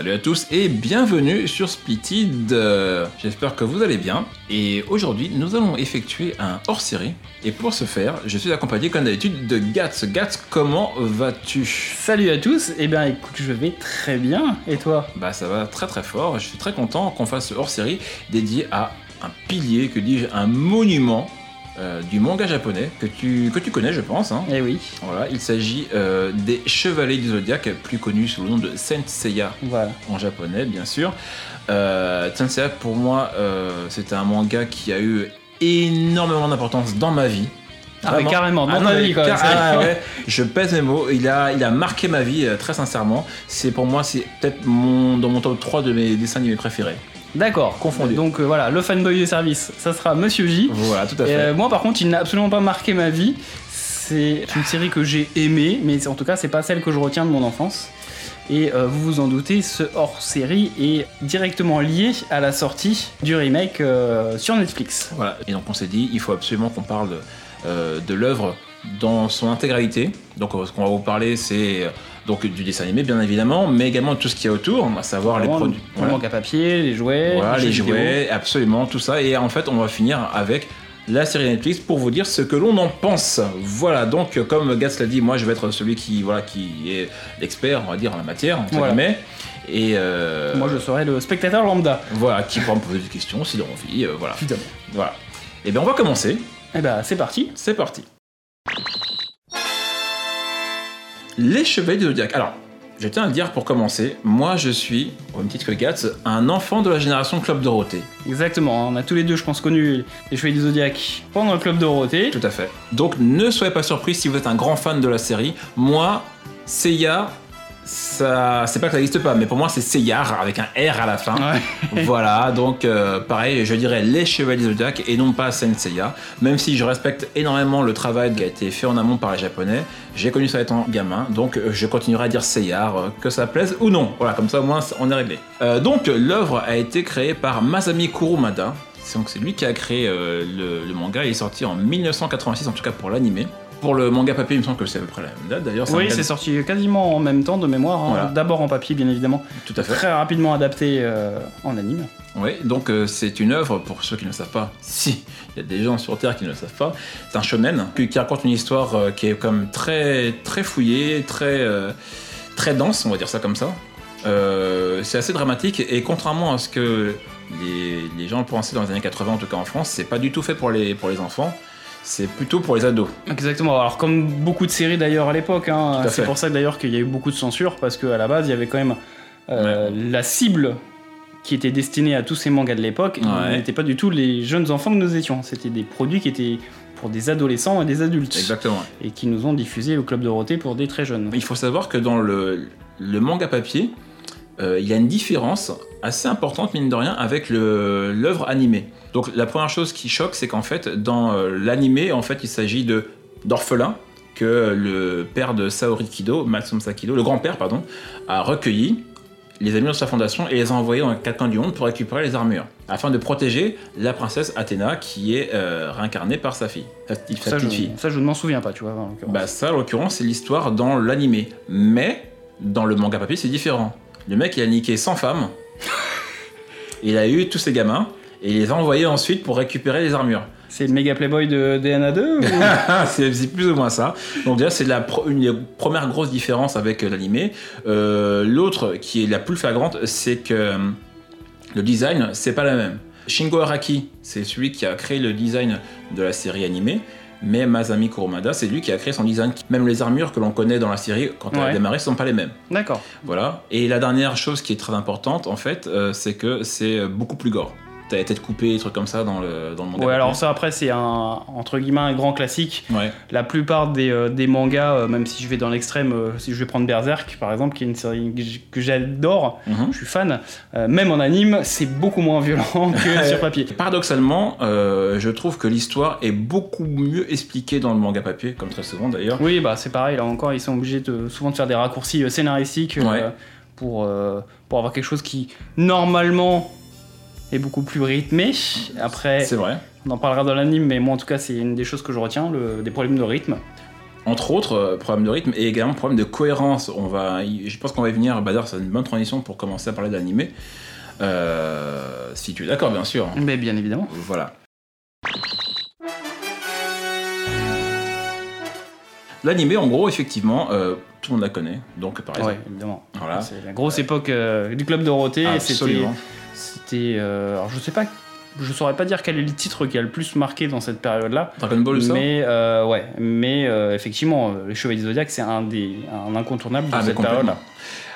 Salut à tous et bienvenue sur Splitted. Euh, J'espère que vous allez bien. Et aujourd'hui, nous allons effectuer un hors-série. Et pour ce faire, je suis accompagné comme d'habitude de Gats. Gats, comment vas-tu? Salut à tous, et eh bien écoute, je vais très bien, et toi? Bah ça va très très fort. Je suis très content qu'on fasse ce hors-série dédié à un pilier, que dis-je, un monument euh, du manga japonais que tu, que tu connais, je pense. Hein. Eh oui. Voilà, il s'agit euh, des Chevaliers du Zodiaque, plus connus sous le nom de Saint Seiya Voilà. en japonais, bien sûr. Euh, Saint Seiya, pour moi, euh, c'était un manga qui a eu énormément d'importance dans ma vie. Ah, mais carrément, dans Ah, non, vie, ah, ouais, je pèse mes mots. Il a, il a marqué ma vie, très sincèrement. C'est pour moi, c'est peut-être mon, dans mon top 3 de mes dessins animés préférés. D'accord, Confondu. Donc euh, voilà, le fanboy du service, ça sera Monsieur J. Voilà, tout à fait. euh, moi par contre, il n'a absolument pas marqué ma vie. C'est une série que j'ai aimée, mais en tout cas, c'est pas celle que je retiens de mon enfance. Et euh, vous vous en doutez, ce hors-série est directement lié à la sortie du remake sur Netflix. Voilà. Et donc on s'est dit, il faut absolument qu'on parle de l'œuvre dans son intégralité. Donc ce qu'on va vous parler, c'est donc du dessin animé bien évidemment, mais également tout ce qu'il y a autour, à savoir les produits. Le Voilà. manga papier, les jouets, Voilà, les vidéo. jouets, absolument, tout ça. Et en fait, on va finir avec la série Netflix pour vous dire ce que l'on en pense. Voilà, donc comme Gas l'a dit, moi je vais être celui qui, voilà, qui est l'expert, on va dire, en la matière, entre Voilà. guillemets. Et euh, Moi, je serai le spectateur lambda. voilà, qui pourra me poser des questions s'il a envie. euh, voilà. Évidemment. voilà. Et bien on va commencer. Et bah, c'est parti. C'est parti. Les Chevaliers du Zodiac. Alors, je tiens à le dire pour commencer, moi je suis, au même titre que Gatz, un enfant de la génération Club Dorothée. Exactement, on a tous les deux, je pense, connu les Chevaliers du Zodiac pendant le club Dorothée. Tout à fait. Donc ne soyez pas surpris si vous êtes un grand fan de la série. Moi, Seiya, ça, c'est pas que ça n'existe pas, mais pour moi c'est Seiyar avec un R à la fin. Ouais. voilà, donc euh, pareil, je dirais les Chevaliers Zodiac et non pas Saint Seiya. Même si je respecte énormément le travail qui a été fait en amont par les Japonais, j'ai connu ça étant gamin, donc euh, je continuerai à dire Seiyar, euh, que ça plaise ou non. Voilà, comme ça au moins on est réglé. Euh, donc l'œuvre a été créée par Masami Kurumada. Donc c'est lui qui a créé euh, le, le manga, il est sorti en 1986 en tout cas pour l'animé. Pour le manga papier, il me semble que c'est à peu près la même date d'ailleurs. Oui, c'est sorti quasiment en même temps de mémoire. hein. Voilà. D'abord en papier, bien évidemment. Tout à fait. Très rapidement adapté euh, en anime. Oui, donc euh, c'est une œuvre, pour ceux qui ne le savent pas, si, il y a des gens sur Terre qui ne le savent pas, c'est un shonen qui, qui raconte une histoire euh, qui est comme très, très fouillée, très, très dense, on va dire ça comme ça. C'est assez dramatique et contrairement à ce que les, les gens pensaient dans les années 80, en tout cas en France, c'est pas du tout fait pour les, pour les enfants, c'est plutôt pour les ados. Exactement. Alors comme beaucoup de séries d'ailleurs à l'époque, hein, c'est pour ça d'ailleurs qu'il y a eu beaucoup de censure parce qu'à la base il y avait quand même euh, la cible qui était destinée à tous ces mangas de l'époque. Ouais. n'était pas du tout les jeunes enfants que nous étions. C'était des produits qui étaient pour des adolescents et des adultes Exactement. et qui nous ont diffusés au club Dorothée pour des très jeunes. Il faut savoir que dans le, le manga papier, euh, il y a une différence assez importante, mine de rien, avec l'œuvre animée. Donc la première chose qui choque, c'est qu'en fait, dans euh, l'animé, en fait, il s'agit d'orphelins que le père de Saori Kido, Matsumasa Kido, le grand-père, pardon, a recueilli les amis de sa fondation et les a envoyés dans les quatre coins du monde pour récupérer les armures, afin de protéger la princesse Athéna qui est euh, réincarnée par sa fille, sa petite, sa Ça je, petite fille. ça, je ne m'en souviens pas, tu vois. en. Bah ça, en l'occurrence, c'est l'histoire dans l'animé. Mais dans le manga papier, c'est différent. Le mec, il a niqué 100 femmes. il a eu tous ces gamins. Et il les a envoyés ensuite pour récupérer les armures. C'est le méga playboy de DNA2 ou... c'est plus ou moins ça. Donc déjà, c'est une des premières grosses différences avec euh, l'animé. Euh, L'autre, qui est la plus flagrante, c'est que euh, le design, c'est pas la même. Shingo Araki, c'est celui qui a créé le design de la série animée. Mais Masami Kurumada, c'est lui qui a créé son design. Même les armures que l'on connaît dans la série, quand elle a Ouais. démarré, ne sont pas les mêmes. D'accord. Voilà. Et la dernière chose qui est très importante, en fait, euh, c'est que c'est beaucoup plus gore. T'as la tête coupée, des trucs comme ça dans le, dans le manga. Ouais, alors ça après c'est un entre guillemets un grand classique. Ouais. La plupart des, euh, des mangas, euh, même si je vais dans l'extrême, euh, si je vais prendre Berserk par exemple, qui est une série que j'adore, Mhm. je suis fan, même en anime, c'est beaucoup moins violent que sur papier. Paradoxalement, je trouve que l'histoire est beaucoup mieux expliquée dans le manga papier, comme très souvent d'ailleurs. Oui, bah c'est pareil, là encore, ils sont obligés de, souvent de faire des raccourcis scénaristiques Ouais. pour, pour avoir quelque chose qui normalement est beaucoup plus rythmé. Après, C'est vrai. on en parlera dans l'anime, mais moi en tout cas, c'est une des choses que je retiens, le- des problèmes de rythme. Entre autres, euh, problème de rythme et également problème de cohérence. On va, je pense qu'on va y venir. Bah, d'ailleurs, c'est une bonne transition pour commencer à parler d'animé. Euh, si tu es d'accord, bien sûr. Mais bien évidemment. Voilà. L'animé, en gros, effectivement, euh, tout le monde la connaît. Donc, par exemple. Ouais, évidemment. Voilà. C'est la grosse époque euh, du club Dorothée. C'était, Absolument. C'était, euh, alors je sais pas, je saurais pas dire quel est le titre qui a le plus marqué dans cette période-là. Dragon Ball, ça Mais euh, ouais, mais euh, effectivement, euh, les Chevaliers du Zodiac, c'est un des un incontournable de Ah, cette période-là.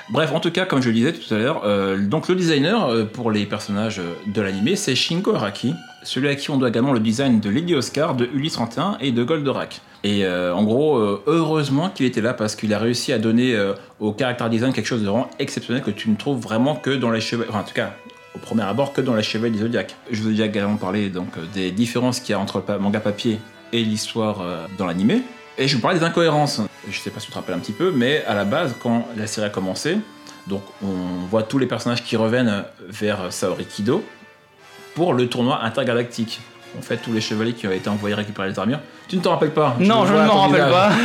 Bref, en tout cas, comme je le disais tout à l'heure, euh, donc le designer euh, pour les personnages de l'animé, c'est Shinko Araki, celui à qui on doit également le design de Lady Oscar, de Ulysse 31 et de Goldorak. Et euh, en gros, heureusement qu'il était là parce qu'il a réussi à donner au character design quelque chose de vraiment exceptionnel que tu ne trouves vraiment que dans les chevaliers, enfin en tout cas au premier abord que dans les chevaliers du Zodiac. Je veux déjà également parler donc euh, des différences qu'il y a entre le manga papier et l'histoire euh, dans l'animé. Et je vous parlais des incohérences. Je sais pas si tu te rappelles un petit peu, mais à la base, quand la série a commencé, donc on voit tous les personnages qui reviennent vers Saori Kido pour le tournoi intergalactique. En fait, tous les chevaliers qui ont été envoyés récupérer les armures. Tu ne t'en rappelles pas Non, je ne m'en rappelle pas.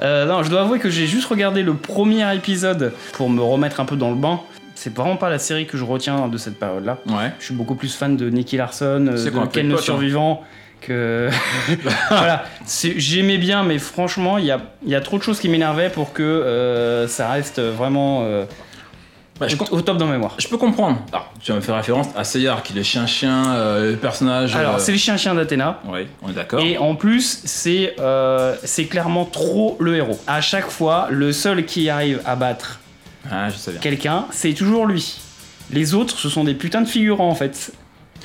Euh, non, je dois avouer que j'ai juste regardé le premier épisode pour me remettre un peu dans le bain. C'est vraiment pas la série que je retiens de cette période-là. Ouais. Je suis beaucoup plus fan de Nicky Larson, euh, de Ken le hein. Survivant. Que voilà, j'aimais bien, mais franchement, il y a, y a trop de choses qui m'énervaient pour que euh, ça reste vraiment euh, Bah, je, au, top dans ma mémoire. je peux comprendre. Alors, tu vas me faire référence à Seyar, qui est le chien-chien, euh, le personnage. Alors, euh, c'est le chien-chien d'Athéna. Oui, on est d'accord. Et en plus, c'est euh, c'est clairement trop le héros. À chaque fois, le seul qui arrive à battre Ah, je sais bien. quelqu'un, c'est toujours lui. Les autres, ce sont des putains de figurants en fait.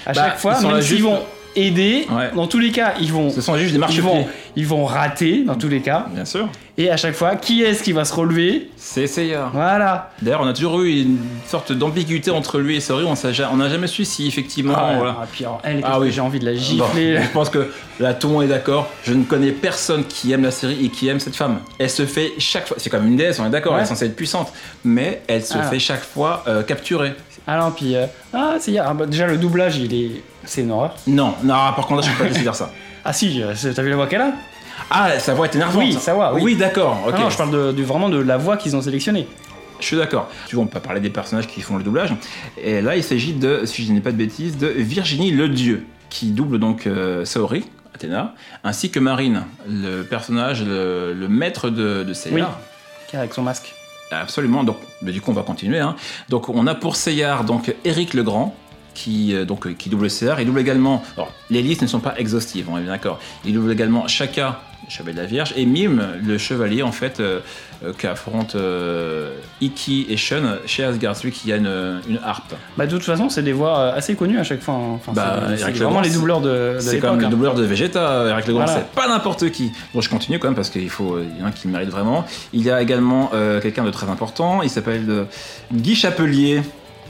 À Bah, chaque fois, ils sont même là s'ils juste- vont aider, Ouais. dans tous les cas, ils vont, Ce sont juste des ils vont, ils vont rater dans tous les cas. Bien sûr. Et à chaque fois, qui est-ce qui va se relever? C'est Seyar. Voilà. D'ailleurs, on a toujours eu une sorte d'ambiguïté entre lui et Saori. On n'a jamais su si effectivement. Ah, voilà. ah, puis alors, elle, Ah oui. j'ai envie de la Bon, gifler. je pense que là, tout le monde est d'accord. Je ne connais personne qui aime la série et qui aime cette femme. Elle se fait chaque fois. C'est comme une déesse, on est d'accord. Ouais. Elle est censée être puissante, mais elle se Ah. fait chaque fois euh, capturer. Alors, puis, euh, ah, c'est ah, bah, déjà le doublage, il est, c'est une horreur. Non, non. Par contre, là, je peux pas laisser dire ça. Ah si, euh, t'as vu la voix qu'elle a? Ah, sa voix est énervante. Oui, sa voix, oui. Oui, d'accord. Ok. Ah non, je parle de, vraiment de la voix qu'ils ont sélectionnée. Je suis d'accord. Tu vois, on peut pas parler des personnages qui font le doublage. Et là, il s'agit de, si je n'ai pas de bêtises, de Virginie le Dieu, qui double donc euh, Saori, Athéna, ainsi que Marine, le personnage, le, le maître de, de Seyar. Avec son masque. Absolument. Donc, mais du coup, on va continuer. hein. Donc, on a pour Seyar donc Eric le Grand. Qui, euh, donc, euh, qui double Seyar. Il double également. Alors, les listes ne sont pas exhaustives, on est bien d'accord. Il double également Shaka, le chevalier de la Vierge, et Mime, le chevalier, en fait, euh, euh, qui affronte euh, Iki et Shun chez Asgard, celui qui a une, une harpe. Bah, de toute façon, c'est des voix euh, assez connues à chaque fois. hein. Enfin, Bah, c'est- c'est Eric vraiment Legrand, les doubleurs de, de C'est l'époque. quand même le hein. doubleur de Vegeta, Eric Legrand, Voilà. c'est pas n'importe qui. Bon, je continue quand même parce qu'il faut, il y en a un qui le mérite vraiment. Il y a également euh, quelqu'un de très important, il s'appelle euh, Guy Chapelier.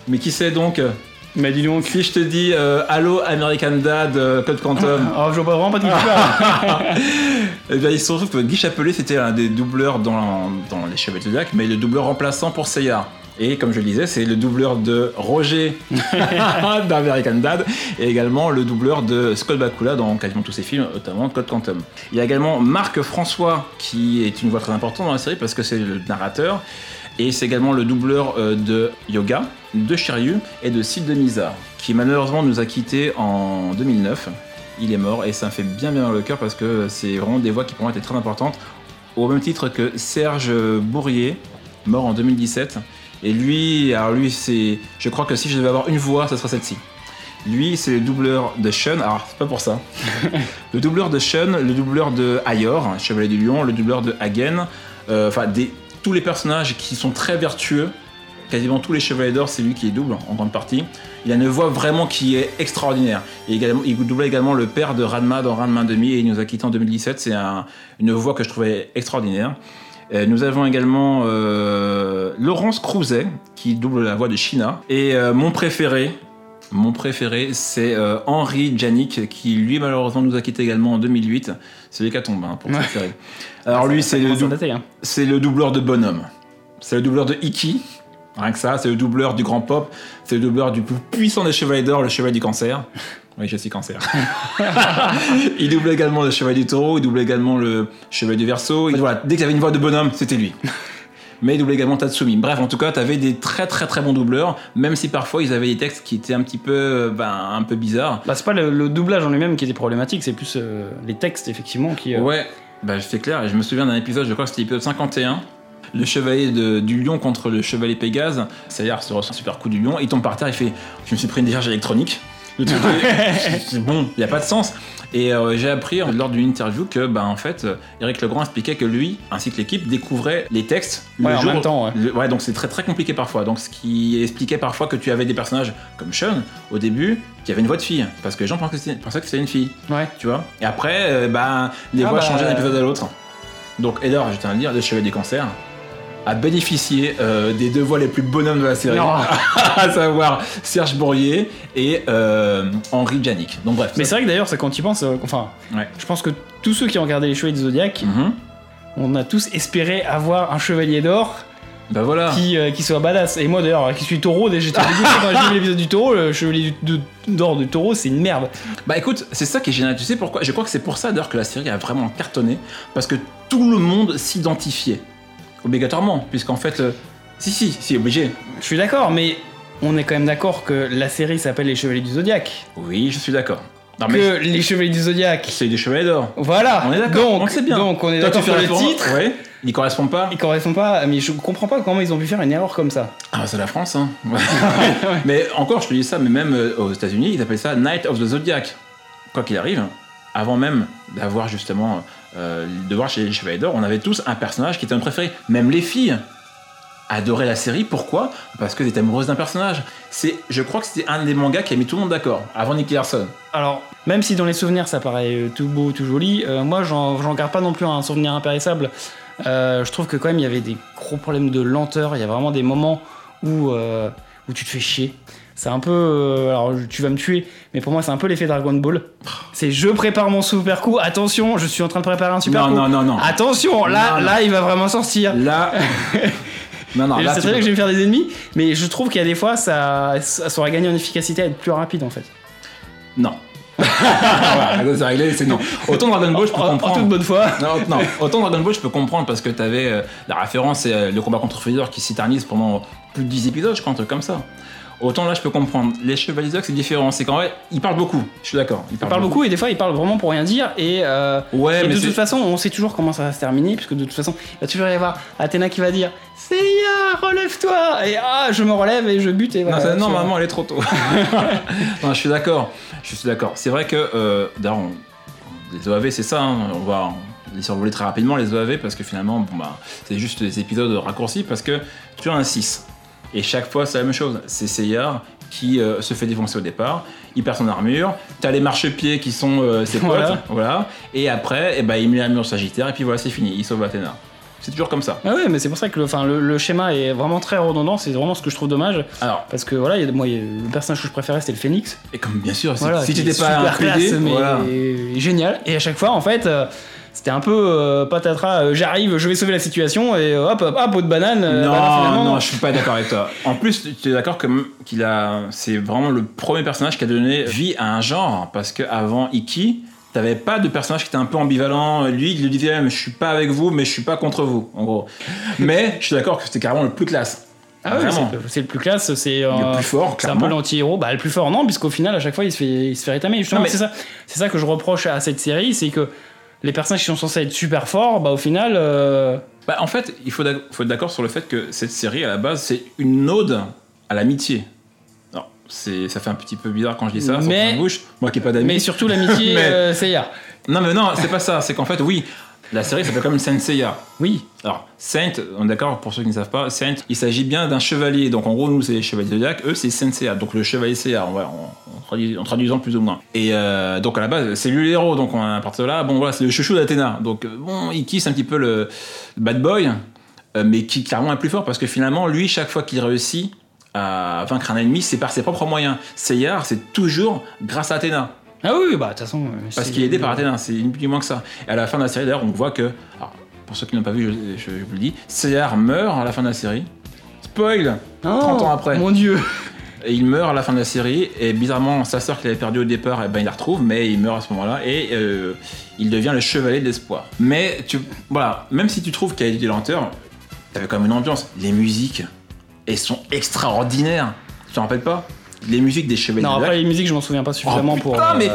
Mais qui c'est donc euh, Mais dis donc. Si je te dis euh, Allo American Dad, euh, Code Quantum, Oh, je vois pas vraiment pas de qui eh bien, il se trouve que Guy Chapelier c'était un des doubleurs dans, dans Les Chevaliers de Zodiac, mais le doubleur remplaçant pour Seyar. Et comme je le disais, c'est le doubleur de Roger d'American Dad et également le doubleur de Scott Bakula dans quasiment tous ses films, notamment Code Quantum. Il y a également Marc François qui est une voix très importante dans la série parce que c'est le narrateur et c'est également le doubleur euh, de Yoga, de Shiryu et de Sid de Mizar qui malheureusement nous a quittés en 2009. Il est mort et ça me fait bien bien dans le cœur parce que c'est vraiment des voix qui pour moi étaient très importantes au même titre que Serge Bourrier, mort en 2017. Et lui, alors lui, c'est. Je crois que si je devais avoir une voix, ce serait celle-ci. Lui, c'est le doubleur de Shun. Alors, c'est pas pour ça. le doubleur de Shun, le doubleur de Ayor, Chevalier du Lion, le doubleur de Hagen. euh, Enfin, des tous les personnages qui sont très vertueux. Quasiment tous les Chevaliers d'Or, c'est lui qui les double en grande partie. Il a une voix vraiment qui est extraordinaire. Et également, il doublait également le père de Ranma dans Ranma demi et il nous a quitté en 2017. C'est un- une voix que je trouvais extraordinaire. Euh, nous avons également euh, Laurence Crouzet qui double la voix de China. Et euh, mon préféré, mon préféré, c'est euh, Henri Janik qui lui malheureusement nous a quitté également en 2008. C'est l'hécatombe hein, pour série. Alors lui, c'est le, hein. c'est le doubleur de Bonhomme. C'est le doubleur de Iki. Rien que ça, c'est le doubleur du grand pop, c'est le doubleur du plus puissant des chevaliers d'or, le chevalier du cancer. Oui, je suis cancer. il double également le chevalier du taureau, il double également le chevalier du verso. Et voilà, dès qu'il avait une voix de bonhomme, c'était lui. Mais il doublait également Tatsumi. Bref, en tout cas, t'avais des très très très bons doubleurs, même si parfois ils avaient des textes qui étaient un petit peu, ben, un peu bizarres. Bah, c'est pas le, le doublage en lui-même qui était problématique, c'est plus euh, les textes, effectivement, qui. euh, Ouais, bah c'est clair. Et je me souviens d'un épisode, je crois que c'était l'épisode 51. Le chevalier de- du lion contre le chevalier Pégase. C'est-à-dire, reçoit un super coup du lion. Il tombe par terre, il fait Je me suis pris une décharge électronique. Le truc est- c'est bon, il n'y a pas de sens. Et euh, j'ai appris euh, lors d'une interview que, bah, en fait, euh, Eric Legrand expliquait que lui, ainsi que l'équipe, découvraient les textes Ouais, le en jour- même temps, ouais. le- ouais, donc c'est très très compliqué parfois. Donc ce qui expliquait parfois que tu avais des personnages comme Sean au début qui avait une voix de fille parce que les gens pensaient que c'était une fille Ouais. tu vois? Et après, euh, bah, les Ah voix bah, changeaient d'un euh, épisode à l'autre. Donc, Eder, je tiens à le dire, le chevalier des cancers, a bénéficié euh, des deux voix les plus bonhommes de la série, à savoir Serge Bourrier et euh, Henri Janik. Donc, bref. Mais c'est vrai que d'ailleurs, quand tu y penses, euh, enfin, Ouais. je pense que tous ceux qui ont regardé les Chevaliers du Zodiac, Mhm. on a tous espéré avoir un chevalier d'or Bah voilà. qui, qui soit badass. Et moi d'ailleurs, qui suis taureau, j'étais dégoûté quand j'ai vu l'épisode du taureau, le chevalier du- d'or du taureau, c'est une merde. Bah écoute, c'est ça qui est génial. Tu sais pourquoi? Je crois que c'est pour ça d'ailleurs que la série a vraiment cartonné. Parce que tout le monde s'identifiait. Obligatoirement. Puisqu'en fait. euh, si, si, si, obligé. Je suis d'accord, mais on est quand même d'accord que la série s'appelle Les Chevaliers du Zodiac. Oui, je suis d'accord. Non, mais Que les Chevaliers du Zodiac. c'est des chevaliers d'or. Voilà. On est d'accord. Donc, on le sait bien. Donc on est d'accord sur le titre. Ouais. Il correspond pas. Il correspond pas, mais je comprends pas comment ils ont pu faire une erreur comme ça. Ah, c'est la France, hein. mais encore, je te dis ça, mais même euh, aux États-Unis, ils appellent ça Night of the Zodiac. Quoi qu'il arrive, avant même d'avoir justement euh, de voir chez les Chevaliers d'Or, on avait tous un personnage qui était notre préféré. Même les filles adoraient la série. Pourquoi? Parce qu'elles étaient amoureuses d'un personnage. C'est, je crois que c'était un des mangas qui a mis tout le monde d'accord, avant Nicky Larson. Alors, même si dans les souvenirs ça paraît euh, tout beau, tout joli, euh, moi j'en garde pas non plus un souvenir impérissable. Je trouve que quand même il y avait des gros problèmes de lenteur, il y a vraiment des moments où, où tu te fais chier. C'est un peu. euh, alors tu vas me tuer, mais pour moi c'est un peu l'effet Dragon Ball. C'est je prépare mon super coup, attention, je suis en train de préparer un super non, coup. non, non, non. Attention, là, Non, non. là il va vraiment sortir. Là. non, non, là, tu très bien que je vais me faire des ennemis, mais je trouve qu'il y a des fois ça, ça saurait gagner en efficacité à être plus rapide en fait. Non. voilà, c'est réglé, c'est non. Autant Dragon Ball, je peux En, en comprendre. toute bonne foi. Non, non, autant Dragon Ball, je peux comprendre parce que t'avais euh, la référence, c'est euh, le combat contre Freezer qui s'éternise pendant plus de 10 épisodes, je crois, un truc comme ça. Autant là, je peux comprendre. Les Chevaliers Zodiac, c'est différent. C'est qu'en vrai, ils parlent beaucoup. Je suis d'accord. Ils Il parle beaucoup et des fois il parle vraiment pour rien dire et, euh, Ouais, et mais de toute façon on sait toujours comment ça va se terminer puisque de toute façon il va toujours y avoir Athéna qui va dire Seiya relève-toi et ah je me relève et je bute et Non, voilà. ça- non, vois. maman, elle est trop tôt. non, je suis d'accord. Je suis d'accord. C'est vrai que, euh, d'ailleurs, on- les OAV, c'est ça. hein. On va les survoler très rapidement, les OAV, parce que finalement, bon, bah, c'est juste des épisodes raccourcis, parce que tu as un 6. Et chaque fois, c'est la même chose. C'est Seyar qui euh, se fait défoncer au départ, il perd son armure, t'as les marchepieds qui sont euh, ses potes, Voilà. voilà. Et après, eh ben, il met l'armure Sagittaire, et puis voilà, c'est fini, il sauve Athéna. C'est toujours comme ça. Ah ouais mais c'est pour ça que le, le, le schéma est vraiment très redondant c'est vraiment ce que je trouve dommage Alors, parce que voilà il y a, moi y a- le personnage que je préférais c'était le Phénix et comme bien sûr, si, voilà si n'étais pas un classe PD, mais voilà. génial et à chaque fois en fait euh, c'était un peu euh, patatras euh, j'arrive je vais sauver la situation et euh, hop hop hop peau de banane euh, non, bah non, je suis pas d'accord avec toi. En plus, tu es d'accord que- qu'il a, c'est vraiment le premier personnage qui a donné vie à un genre, parce que avant Iki, t'avais pas de personnage qui était un peu ambivalent. Lui, il le disait, je suis pas avec vous, mais je suis pas contre vous, en gros. mais je suis d'accord que c'était carrément le plus classe. Ah Vraiment. c'est le- plus classe, c'est euh, Le plus fort, c'est un peu l'anti-héros. Bah, le plus fort, non, puisqu'au final, à chaque fois, il se fait, il se fait rétamer. Justement, mais- c'est ça, c'est ça que je reproche à cette série, c'est que les personnages qui sont censés être super forts, bah, au final, euh, Bah, en fait, il faut, être d'accord sur le fait que cette série, à la base, c'est une ode à l'amitié. C'est, ça fait un petit peu bizarre quand je dis ça, Mais- bouche. Moi qui n'ai pas d'amis. mais surtout l'amitié, Mais- euh, Seiya. Non, mais non, c'est pas ça. C'est qu'en fait, oui, la série s'appelle comme Saint Seiya. Oui, Alors, Saint, on est d'accord, pour ceux qui ne savent pas, Saint, il s'agit bien d'un chevalier. Donc, en gros, nous, c'est les chevaliers Zodiac, eux, c'est Saint Seiya. Donc, le chevalier Seiya, en, traduis- traduisant plus ou moins. Et euh, donc, à la base, c'est lui l'héros. Donc, on, à partir de là, bon, voilà, c'est le chouchou d'Athéna. Donc, euh, bon, Iki, c'est un petit peu le, le bad boy, euh, mais qui, clairement, est plus fort parce que finalement, lui, chaque fois qu'il réussit à vaincre un ennemi, c'est par ses propres moyens. Seiya, c'est toujours grâce à Athéna. Ah oui, bah, de toute façon. euh, Parce qu'il est aidé par Athéna, c'est ni plus ni moins que ça. Et à la fin de la série, d'ailleurs, on voit que, alors, pour ceux qui n'ont pas vu, je, je- je vous le dis, Seyar meurt à la fin de la série. spoil Oh, 30 ans après. Mon dieu. Et il meurt à la fin de la série, et bizarrement, sa sœur qu'il avait perdue au départ, eh ben, il la retrouve, mais il meurt à ce moment-là, et euh, il devient le chevalier de l'espoir. Mais, tu, voilà, même si tu trouves qu'il y a des lenteurs, t'avais quand même une ambiance. Les musiques, elles sont extraordinaires. Tu te rappelles pas? Les musiques des chevaliers Non, après Lac. les musiques, je m'en souviens pas suffisamment Oh, pour. putain, euh, mais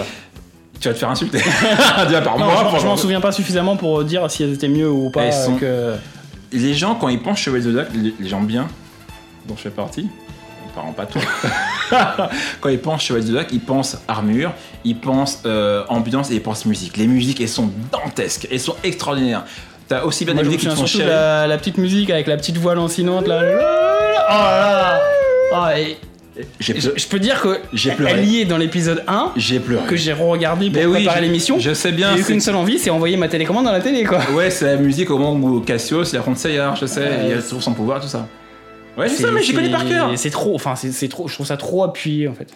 tu vas te faire insulter. Déjà par Non, moi, je- je m'en souviens pas suffisamment pour dire si elles étaient mieux ou pas. Elles euh, sont- que... Les gens, quand ils pensent Chevalier Zodiac, les, les gens bien, dont je fais partie, apparemment pas toi, quand ils pensent Chevalier Zodiac, ils pensent armure, ils pensent euh, ambiance et ils pensent musique. Les musiques, elles sont dantesques, elles sont extraordinaires. T'as aussi bien Moi, des musiques qui de chialer. la, la petite musique avec la petite voix lancinante là. Oh là là. Ah, et je, je peux dire que J'ai pleuré. elle y est dans l'épisode 1 J'ai pleuré. que j'ai re-regardé pour Mais préparer je- l'émission. Je sais bien. J'ai eu qu'une seule envie, c'est envoyer ma télécommande dans la télé quoi. Ouais, c'est la musique au moment où Cassius il affronte Sayar, je sais, Ouais. et elle trouve son pouvoir, tout ça. Ouais, je sais, mais j'y connais par cœur. c'est- trop, enfin c'est trop, je trouve ça trop appuyé en fait.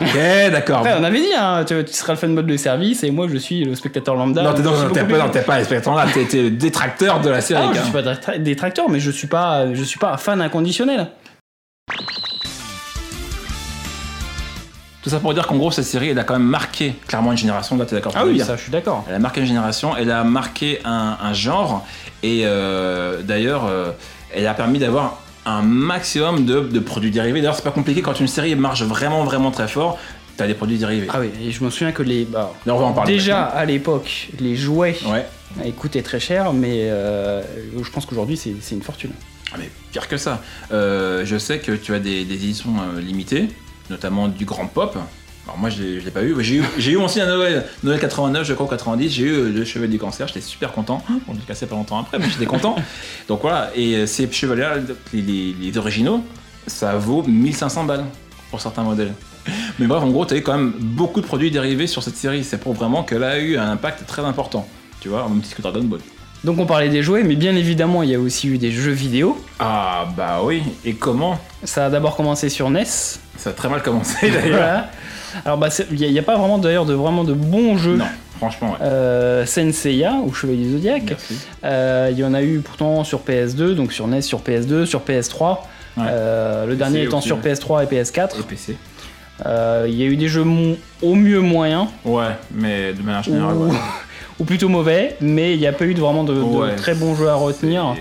Ok, d'accord. On avait dit, hein, tu, tu seras le fan mode de service et moi je suis le spectateur lambda. Non, t'es non, non, pas, non, pas spectateur là, t'es t'es le détracteur de la série. Ah, je gars. suis pas détra- détracteur, mais je suis pas, je suis pas un fan inconditionnel. Tout ça pour dire qu'en gros, cette série, elle a quand même marqué clairement une génération. Là, t'es d'accord Ah oui, ça, je suis d'accord. Elle a marqué une génération, elle a marqué un, un genre, et euh, d'ailleurs, euh, elle a permis d'avoir un maximum de, de produits dérivés. D'ailleurs, c'est pas compliqué quand une série marche vraiment, vraiment très fort, t'as des produits dérivés. Ah oui, et je me souviens que les, bah, Là, on va en parler. déjà à l'époque, les jouets. Ouais. ils coûtaient très cher, mais euh, je pense qu'aujourd'hui c'est c'est une fortune. Ah, mais pire que ça. Euh, je sais que tu as des, des éditions euh, limitées, notamment du Grand Pop. Alors moi je l'ai je l'ai pas eu. J'ai eu, j'ai eu aussi un Noël, Noël 89, je crois 90. J'ai eu le Chevalier du Cancer. J'étais super content. Bon, je l'ai cassé pas longtemps après, mais j'étais content. Donc voilà. Et euh, ces chevaliers, les, les- les originaux, ça vaut 1500 balles pour certains modèles. Mais bref, en gros, tu as eu quand même beaucoup de produits dérivés sur cette série. C'est pour vraiment qu'elle a eu un impact très important. Tu vois, même titre que Dragon Ball. Donc on parlait des jouets, mais bien évidemment il y a aussi eu des jeux vidéo. Ah bah oui. Et comment? Ça a d'abord commencé sur NES. Ça a très mal commencé d'ailleurs. Voilà. Alors bah il n'y a, pas vraiment d'ailleurs de vraiment de bons jeux. Non, franchement, ouais. Euh, Senseiya ou Chevalier Zodiac. Euh, Il y en a eu pourtant sur PS2, donc sur NES, sur PS2, sur PS3. Ouais. Euh, le dernier étant aussi, sur ouais. PS3 et PS4. Et PC. Euh, Il y a eu des jeux au mieux moyens, Ouais, mais de manière générale. ou plutôt mauvais, mais il n'y a pas eu de, vraiment de, très bons jeux à retenir.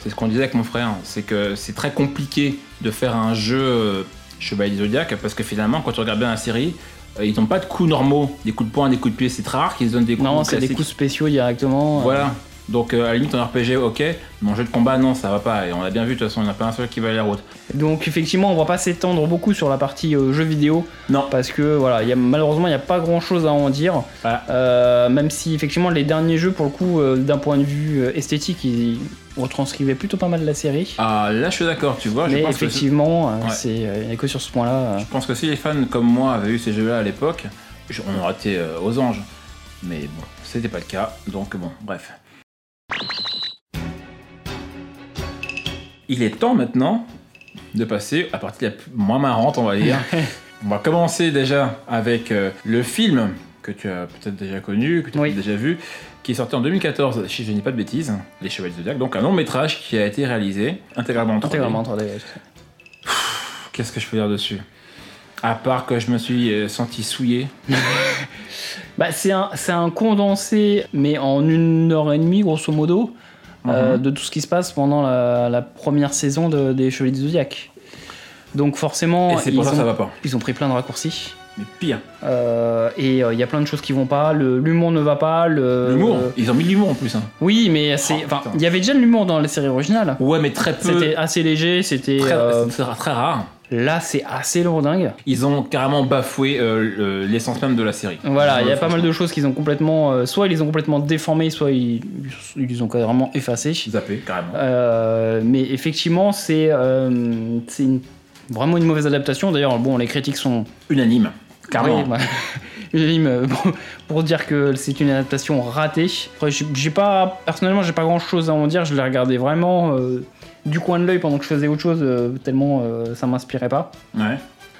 C'est ce qu'on disait avec mon frère, c'est que c'est très compliqué de faire un jeu euh, Chevalier Zodiac parce que finalement, quand tu regardes bien la série, euh, ils n'ont pas de coups normaux, des coups de poing, des coups de pied, c'est très rare qu'ils se donnent des coups Non, c'est des coups spéciaux directement. Voilà. Donc euh, à la limite en RPG, ok, mais en jeu de combat, non, ça va pas. Et on a bien vu, de toute façon, il n'y en a pas un seul qui va aller la route. Donc effectivement, on va pas s'étendre beaucoup sur la partie euh, jeux vidéo Non. parce que voilà, il y a, malheureusement, il n'y a pas grand chose à en dire. Voilà. Euh, même si effectivement, les derniers jeux, pour le coup, d'un point de vue esthétique, ils retranscrivaient plutôt pas mal la série. Ah, là, je suis d'accord, tu vois. Je mais pense, que, si- effectivement, Ouais. c'est il n'y a que sur ce point-là. euh. je pense que si les fans comme moi avaient eu ces jeux-là à l'époque, je- on aurait été aux anges. Mais bon, c'était pas le cas, donc bon, bref. Il est temps maintenant de passer à la partie la plus- moins marrante, on va dire. on va commencer déjà avec euh, le film que tu as peut-être déjà connu, que tu as Oui. déjà vu, qui est sorti en 2014, si je ne dis pas de bêtises, Les Chevaliers du Zodiac, donc un long métrage qui a été réalisé intégralement en 3D. Intégralement 3D. Qu'est-ce que je peux dire dessus? À part que je me suis euh, senti souillé. Bah, c'est un, condensé, mais en une heure et demie, grosso modo, euh, Mhm. de tout ce qui se passe pendant la, la première saison de- des Chevaliers du Zodiac. Donc forcément, Et c'est ils, pour ça que ça ont, va pas. ils ont pris plein de raccourcis. Mais pire. Euh, et euh, il y a plein de choses qui vont pas. le- L'humour ne va pas. le- L'humour. Ils ont mis l'humour en plus. hein. Oui, mais c'est. Oh, Enfin, il y avait déjà de l'humour dans la série originale. Ouais, mais très peu. C'était assez léger. C'était. Euh, très, très rare. Là, c'est assez lourdingue. Ils ont carrément bafoué euh, le- l'essence même de la série. Voilà, il y a pas mal de choses qu'ils ont complètement. euh, soit ils les ont complètement déformés, soit ils, ils les ont carrément effacés. Zappé, carrément. Euh, mais effectivement, c'est vraiment une mauvaise adaptation. D'ailleurs, bon, les critiques sont Unanime. Carrément. Oui, bah, unanime, euh, pour, pour dire que c'est une adaptation ratée. Après, j'ai pas personnellement, j'ai pas grand chose à en dire. Je l'ai regardé vraiment du coin de l'œil pendant que je faisais autre chose, euh, tellement euh, ça m'inspirait pas. Ouais.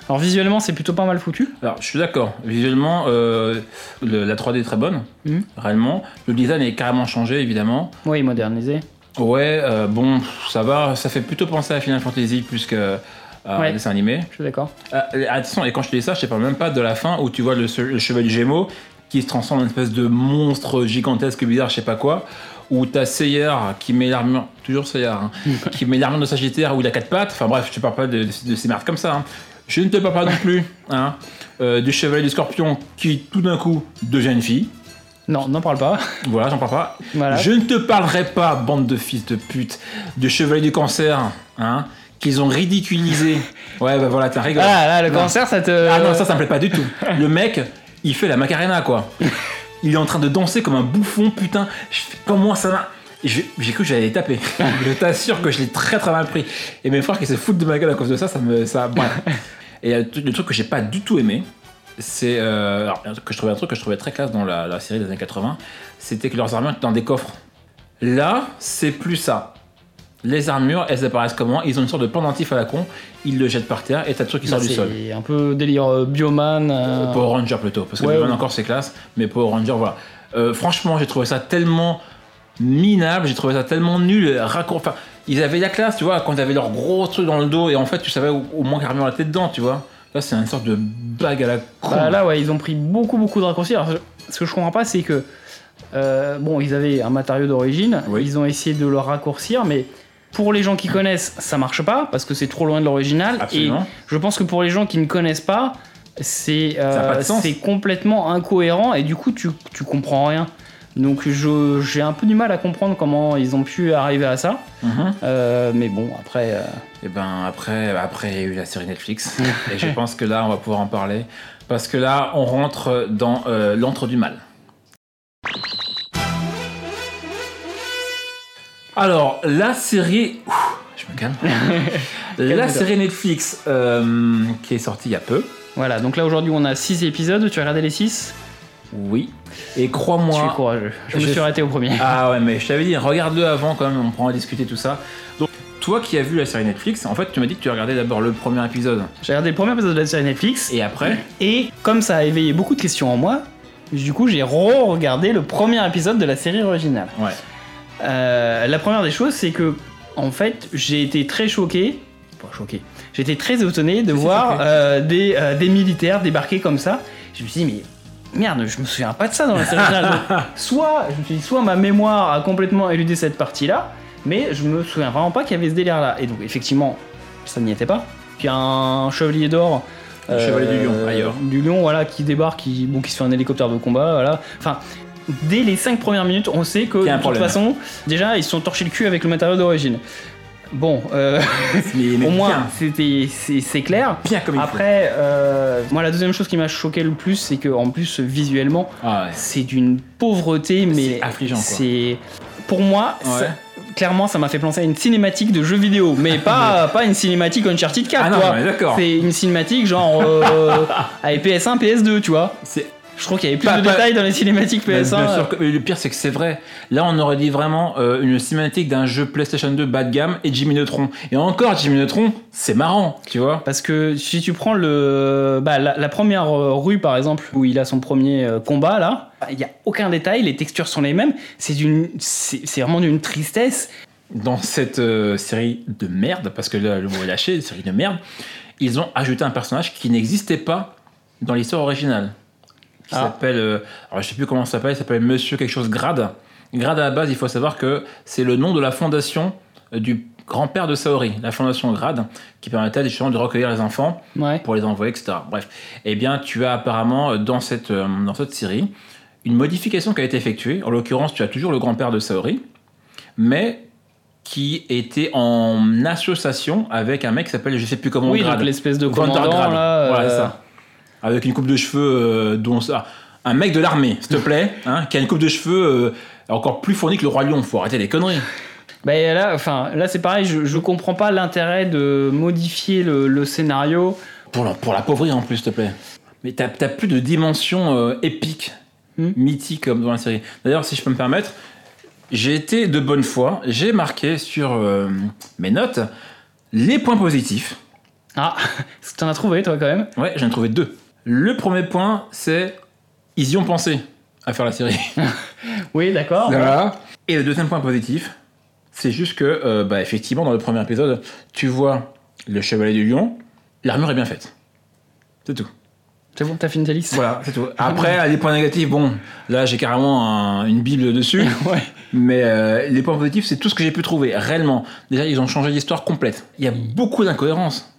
Alors visuellement, c'est plutôt pas mal foutu. Alors, je suis d'accord. Visuellement, euh, le- la 3D est très bonne, Mhm. réellement. Le design est carrément changé, évidemment. Oui, modernisé. Ouais, euh, bon, ça va, ça fait plutôt penser à Final Fantasy plus que à Ouais. un dessin animé. Je suis d'accord. Attention, et quand je te dis ça, je te parle même pas de la fin où tu vois le, le chevalier Gémeaux qui se transforme en une espèce de monstre gigantesque, bizarre, je sais pas quoi. Où t'as Seiya qui met l'armure, toujours Seiya, hein, qui met l'armure de Sagittaire où il a quatre pattes. Enfin bref, je te parle pas de, de- de ces merdes comme ça. hein. Je ne te parle pas non plus hein, euh, du chevalier du scorpion qui tout d'un coup devient une fille. Non, n'en parle pas. Voilà, j'en parle pas. Voilà. Je ne te parlerai pas, bande de fils de pute, du chevalier du cancer, hein, qu'ils ont ridiculisé. Ouais, bah voilà, t'as rigolé. Ah là, le Non. cancer, ça te. Ah non, ça, ça me plaît pas du tout. Le mec, il fait la Macarena, quoi. Il est en train de danser comme un bouffon, putain. Je fais, comment ça va? J'ai cru que j'allais les taper. je t'assure que je l'ai très très mal pris. Et mes frères qui se foutent de ma gueule à cause de ça, ça me. Ça, bref. Et euh, le truc que j'ai pas du tout aimé, c'est. euh, que je trouvais un truc que je trouvais très classe dans la, la série des années 80, c'était que leurs armures étaient dans des coffres. Là, c'est plus ça. Les armures, elles apparaissent comment Ils ont une sorte de pendentif à la con, ils le jettent par terre et t'as le truc qui sort du sol. C'est un peu délire euh, bioman. euh, Power Ranger plutôt, parce que Ouais, Bioman ouais. encore c'est classe, mais Power Ranger voilà. Euh, franchement, j'ai trouvé ça tellement minable, j'ai trouvé ça tellement nul, raccour... Enfin, ils avaient la classe, tu vois, quand ils avaient leur gros truc dans le dos, et en fait, tu savais au, au moins la tête dedans, tu vois. Là, c'est une sorte de bague à la con. Bah, là, ouais, ils ont pris beaucoup, beaucoup de raccourcis. Alors, ce que je comprends pas, c'est que. euh, bon, ils avaient un matériau d'origine, Oui. ils ont essayé de le raccourcir, mais pour les gens qui connaissent, ça marche pas parce que c'est trop loin de l'original. Et Absolument. je pense que pour les gens qui ne connaissent pas, c'est euh, complètement incohérent et du coup, tu, tu comprends rien. Donc, je- j'ai un peu du mal à comprendre comment ils ont pu arriver à ça. Mhm. Euh, mais bon, après. euh, Et ben après, après, il y a eu la série Netflix, et je pense que là, on va pouvoir en parler, parce que là, on rentre dans l'antre du mal. Alors, la série... Ouh, je me calme. la série Netflix euh, qui est sortie il y a peu. voilà, donc là aujourd'hui, on a 6 épisodes. Tu as regardé les 6 Oui. Et Tu es crois-moi... courageux. Je me je- suis arrêté au premier. Ah ouais, mais je t'avais dit, regarde-le avant quand même, on pourra en discuter tout ça. Donc, toi qui as vu la série Netflix, en fait, tu m'as dit que tu regardais d'abord le premier épisode. J'ai regardé le premier épisode de la série Netflix Et après et comme ça a éveillé beaucoup de questions en moi, du coup j'ai re-regardé le premier épisode de la série originale. Ouais. Euh, la première des choses, c'est que en fait j'ai été très choqué, pas choqué, j'ai été très étonné de voir euh, des, euh, des militaires débarquer comme ça. Je me suis dit mais merde, je me souviens pas de ça dans la série originale. Soit je me suis dit soit ma mémoire a complètement éludé cette partie-là, mais je me souviens vraiment pas qu'il y avait ce délire-là. Et donc effectivement, ça n'y était pas. Puis un chevalier d'or. Le chevalier du lion, ailleurs. Du lion, voilà, qui débarque, qui, bon, qui se fait un hélicoptère de combat, voilà. Enfin, dès les 5 premières minutes, on sait que de toute problème. façon, déjà, ils se sont torchés le cul avec le matériau d'origine. Bon, euh, Mais, mais au moins, bien, c'était, c'est, clair. bien comme il faut. Après, euh, moi, la deuxième chose qui m'a choqué le plus, c'est que en plus, visuellement, Ah ouais. c'est d'une pauvreté, mais C'est affligeant, quoi. c'est pour moi, Ouais. ça- clairement, ça m'a fait penser à une cinématique de jeu vidéo, mais pas pas une cinématique Uncharted 4, Ah non, d'accord. C'est une cinématique genre euh, avec PS1, PS2, tu vois. C'est Je trouve qu'il y avait plus Pas- de pas- détails dans les cinématiques bien PS1. sûr que- mais le pire c'est que c'est vrai. Là on aurait dit vraiment euh, une cinématique d'un jeu PlayStation 2 bas de gamme et Jimmy Neutron. Et encore Jimmy Neutron, c'est marrant, tu vois. Parce que si tu prends le, bah, la, la première euh, rue par exemple où il a son premier euh, combat là, il n'y a aucun détail, les textures sont les mêmes. C'est d'une, c'est c'est vraiment d'une tristesse. Dans cette euh, série de merde, parce que là le mot est lâché, série de merde, ils ont ajouté un personnage qui n'existait pas dans l'histoire originale. Qui Ah. s'appelle, euh, alors je sais plus comment ça s'appelle, il s'appelle Monsieur quelque chose Grade. Grade à la base, il faut savoir que c'est le nom de la fondation euh, du grand-père de Saori, la fondation Grade, qui permettait justement de recueillir les enfants Ouais. pour les envoyer, etc. Bref, eh bien, tu as apparemment euh, dans cette, euh, dans cette série une modification qui a été effectuée. En l'occurrence, tu as toujours le grand-père de Saori, mais qui était en association avec un mec qui s'appelle, je sais plus comment, Oui, Grade. l'espèce de commandant là. Voilà, euh, ça. Avec une coupe de cheveux euh, dont ça. Un mec de l'armée, s'il te plaît, hein, qui a une coupe de cheveux euh, encore plus fournie que le roi lion. Faut arrêter les conneries. Bah là, enfin, là c'est pareil, je, je comprends pas l'intérêt de modifier le, le scénario. Pour la, pour l'appauvrir en plus, s'il te plaît. Mais t'as, t'as plus de dimension euh, épique, Hmm. mythique comme dans la série. D'ailleurs, si je peux me permettre, j'ai été de bonne foi, j'ai marqué sur euh, mes notes les points positifs. Ah, t'en as trouvé toi quand même? Ouais, j'en ai trouvé deux. Le premier point, c'est ils y ont pensé à faire la série. Oui, d'accord. Voilà. Et le deuxième point positif, C'est juste que, euh, bah, effectivement, dans le premier épisode, tu vois le chevalier du lion, l'armure est bien faite. C'est tout. C'est bon, t'as fini ta liste? Voilà, c'est tout. Après, les points négatifs, bon, là j'ai carrément un- une bible dessus. Ouais. Mais euh, les points positifs, c'est tout ce que j'ai pu trouver, réellement. Déjà, ils ont changé l'histoire complète. Il y a beaucoup d'incohérences.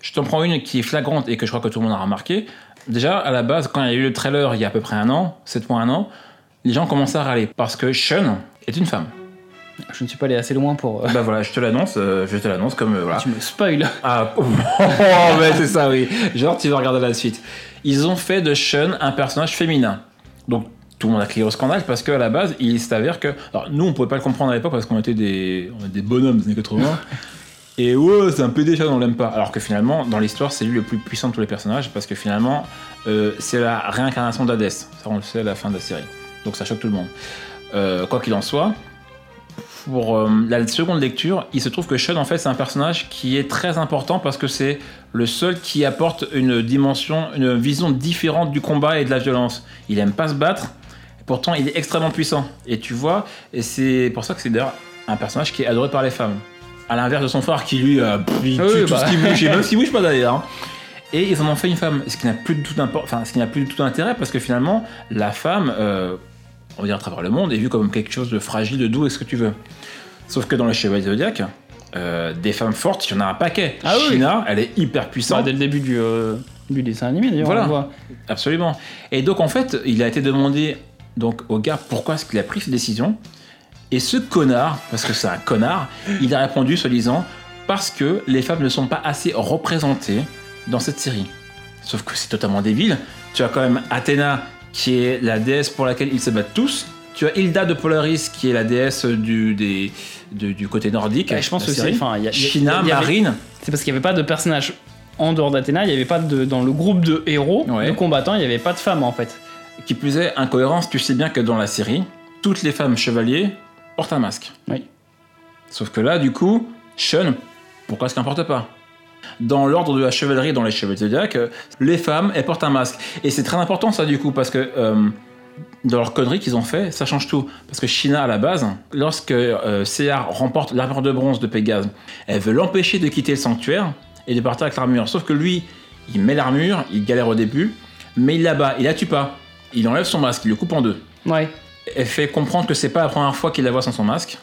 Je t'en prends une qui est flagrante et que je crois que tout le monde a remarqué. Déjà, à la base, quand il y a eu le trailer il y a à peu près un an, 7 mois, un an, les gens commençaient à râler parce que Sean est une femme. Je ne suis pas allé assez loin pour. euh, bah voilà, je te l'annonce, euh, je te l'annonce comme euh, voilà. Tu me spoil. Ah, oh, mais c'est ça, oui. Genre, tu vas regarder la suite. Ils ont fait de Sean un personnage féminin. Donc, tout le monde a crié au scandale parce qu'à la base, il s'avère que. Alors, nous, on pouvait pas le comprendre à l'époque parce qu'on était des, on était des bonhommes des années 80. Et ouais, c'est un PD Sean, on l'aime pas. Alors que finalement, dans l'histoire, c'est lui le plus puissant de tous les personnages parce que finalement, euh, c'est la réincarnation d'Hadès. Ça, on le sait à la fin de la série. Donc, ça choque tout le monde. Euh, quoi qu'il en soit, pour euh, la seconde lecture, il se trouve que Sean, en fait, c'est un personnage qui est très important parce que c'est le seul qui apporte une dimension, une vision différente du combat et de la violence. Il aime pas se battre, pourtant il est extrêmement puissant. Et tu vois, et c'est pour ça que c'est d'ailleurs un personnage qui est adoré par les femmes. À l'inverse de son frère qui lui, euh, pff, il Ah tue oui, tout bah. ce qui bouge, et même s'il bouge pas d'ailleurs. hein. Et ils en ont fait une femme, ce qui n'a plus de tout import- enfin, ce qui n'a plus du tout d'intérêt parce que finalement, la femme, euh, on va dire à travers le monde, est vue comme quelque chose de fragile, de doux et ce que tu veux. Sauf que dans les Chevaliers Zodiac, euh, des femmes fortes, il y en a un paquet. Ah oui. China, elle est hyper puissante. dès le début du, euh, du dessin animé, d'ailleurs. Voilà. on le voit. Absolument. Et donc en fait, il a été demandé donc au gars pourquoi est-ce qu'il a pris cette décision. Et ce connard, parce que c'est un connard, il a répondu soi-disant parce que les femmes ne sont pas assez représentées dans cette série. Sauf que c'est totalement débile. Tu as quand même Athéna qui est la déesse pour laquelle ils se battent tous. Tu as Hilda de Polaris qui est la déesse du, des, du côté nordique. Ouais, je pense la que c'est. série. Enfin, y a- il y a- China, y Marine. C'est parce qu'il n'y avait pas de personnage en dehors d'Athéna, il n'y avait pas de. Dans le groupe de héros, Ouais. de combattants, il n'y avait pas de femmes en fait. Qui plus est, incohérence, tu sais bien que dans la série, toutes les femmes chevaliers portent un masque. Oui. Sauf que là, du coup, Sean, pourquoi est-ce qu'elle ne porte pas Dans l'ordre de la chevalerie dans les chevaliers zodiaques, euh, les femmes, elles portent un masque. Et c'est très important ça, du coup, parce que euh, dans leur connerie qu'ils ont fait, ça change tout. Parce que China, à la base, lorsque euh, Seyar remporte l'armure de bronze de Pégase, elle veut l'empêcher de quitter le sanctuaire et de partir avec l'armure. Sauf que lui, il met l'armure, il galère au début, mais il la bat, il la tue pas. Il enlève son masque, il le coupe en deux. Ouais. Elle fait comprendre que c'est pas la première fois qu'il la voit sans son masque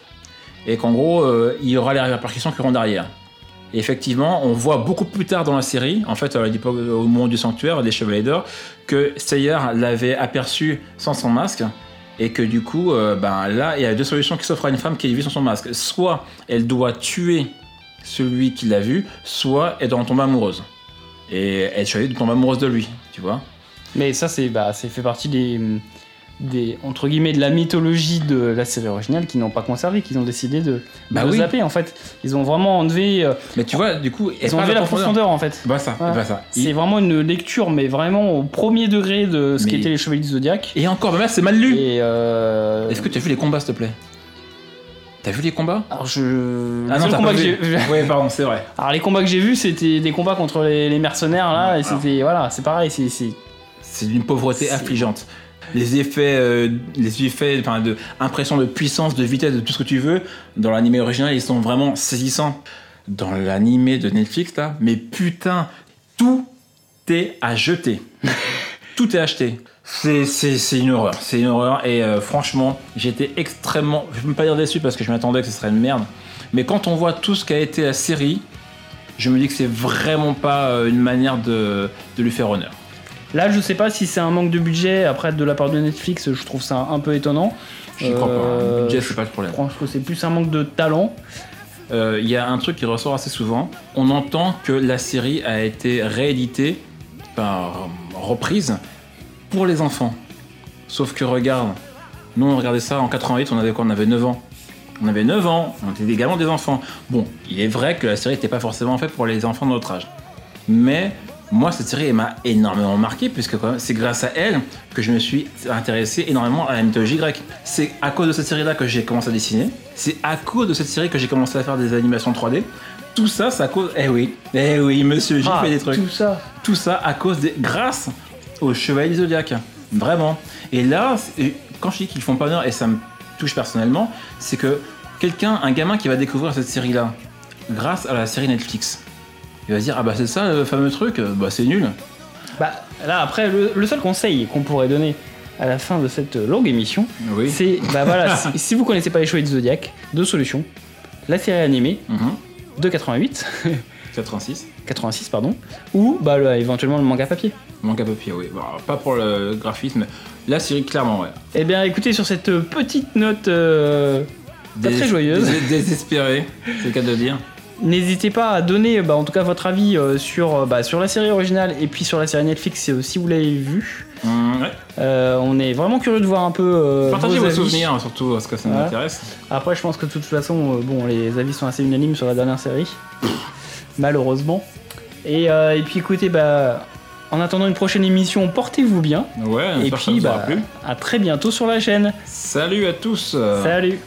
et qu'en gros, euh, il y aura les répercussions qui auront derrière. Et effectivement, on voit beaucoup plus tard dans la série, en fait, à l'époque, au moment du sanctuaire des Chevaliers d'Or, que Seyar l'avait aperçu sans son masque et que du coup, euh, ben là, il y a deux solutions qui s'offrent à une femme qui vue sans son masque. Soit elle doit tuer celui qui l'a vu, soit elle doit en tomber amoureuse. Et elle choisit de tomber amoureuse de lui, tu vois. Mais ça, c'est bah, c'est fait partie des, des. entre guillemets, de la mythologie de la série originale qu'ils n'ont pas conservé, qu'ils ont décidé de, Bah oui. zapper en fait. Ils ont vraiment enlevé. euh, Mais tu vois, du coup, ils ont enlevé la profondeur en fait. Bah ça, bah ça. C'est vraiment une lecture, mais vraiment au premier degré de ce Mais- qu'étaient les Chevaliers du Zodiac. Et encore, mais là, c'est mal lu. Euh... Est-ce que tu as vu les combats, s'il te plaît? T'as vu les combats? Alors je. Ah non, seul t'as combat pas que vu. Ouais, pardon, c'est vrai. Alors les combats que j'ai vus, c'était des combats contre les, les mercenaires là, et c'était voilà, c'est pareil, c'est c'est- d'une pauvreté affligeante. Les effets, euh, les effets, enfin, de impression de puissance, de vitesse, de tout ce que tu veux, dans l'animé original, ils sont vraiment saisissants. Dans l'animé de Netflix, là, mais putain, tout est à jeter. tout est acheté. C'est, une horreur, c'est une horreur. Et euh, franchement, j'étais extrêmement, je peux pas dire déçu parce que je m'attendais que ce serait une merde. Mais quand on voit tout ce qu'a été la série, je me dis que c'est vraiment pas euh, une manière de, de lui faire honneur. Là, je sais pas si c'est un manque de budget après de la part de Netflix, je trouve ça un peu étonnant. J'y crois pas. hein. Euh, Le budget, c'est pas le problème. Je pense que c'est plus un manque de talent. Euh, Il y a un truc qui ressort assez souvent. On entend que la série a été rééditée par reprise pour les enfants. Sauf que regarde, nous on regardait ça en 88, on avait quoi? On avait 9 ans. On avait 9 ans, on était également des enfants. Bon, il est vrai que la série n'était pas forcément faite pour les enfants de notre âge. Mais moi, cette série m'a énormément marqué, puisque c'est grâce à elle que je me suis intéressé énormément à la mythologie grecque. C'est à cause de cette série-là que j'ai commencé à dessiner. C'est à cause de cette série que j'ai commencé à faire des animations 3D. Tout ça, c'est à cause. Eh oui, eh oui, monsieur, j'ai Ah, fait des trucs. Tout ça. Tout ça à cause des. grâce aux Chevaliers du Zodiac. Vraiment. Et là, quand je dis qu'ils font pas honneur, et ça me touche personnellement, c'est que quelqu'un, un gamin qui va découvrir cette série-là, grâce à la série Netflix, il va se dire ah bah c'est ça le fameux truc, bah c'est nul. Bah là après le, le seul conseil qu'on pourrait donner à la fin de cette longue émission, Oui. c'est bah voilà si, si vous connaissez pas les Chevaliers du Zodiac, deux solutions la série animée Mhm. de 88, 86. 86 pardon, ou bah le- éventuellement le manga papier. Manque à papier, oui. Bon, pas pour le graphisme. La série, clairement, ouais. Eh bien écoutez sur cette petite note euh, pas très joyeuse. dés- Désespéré, c'est le cas de dire. N'hésitez pas à donner bah, en tout cas votre avis euh, sur, euh, bah, sur la série originale et puis sur la série Netflix euh, si vous l'avez vue. Ouais. Euh, on est vraiment curieux de voir un peu euh, Partagez vos vos avis. souvenirs, hein, surtout, parce que ça Ouais. m'intéresse. Après, je pense que de toute façon, euh, bon, les avis sont assez unanimes sur la dernière série, malheureusement. Et, euh, et puis écoutez, bah, en attendant une prochaine émission, portez-vous bien. Ouais, et j'espère que ça puis, vous aura bah, plu. à très bientôt sur la chaîne. Salut à tous. euh, Salut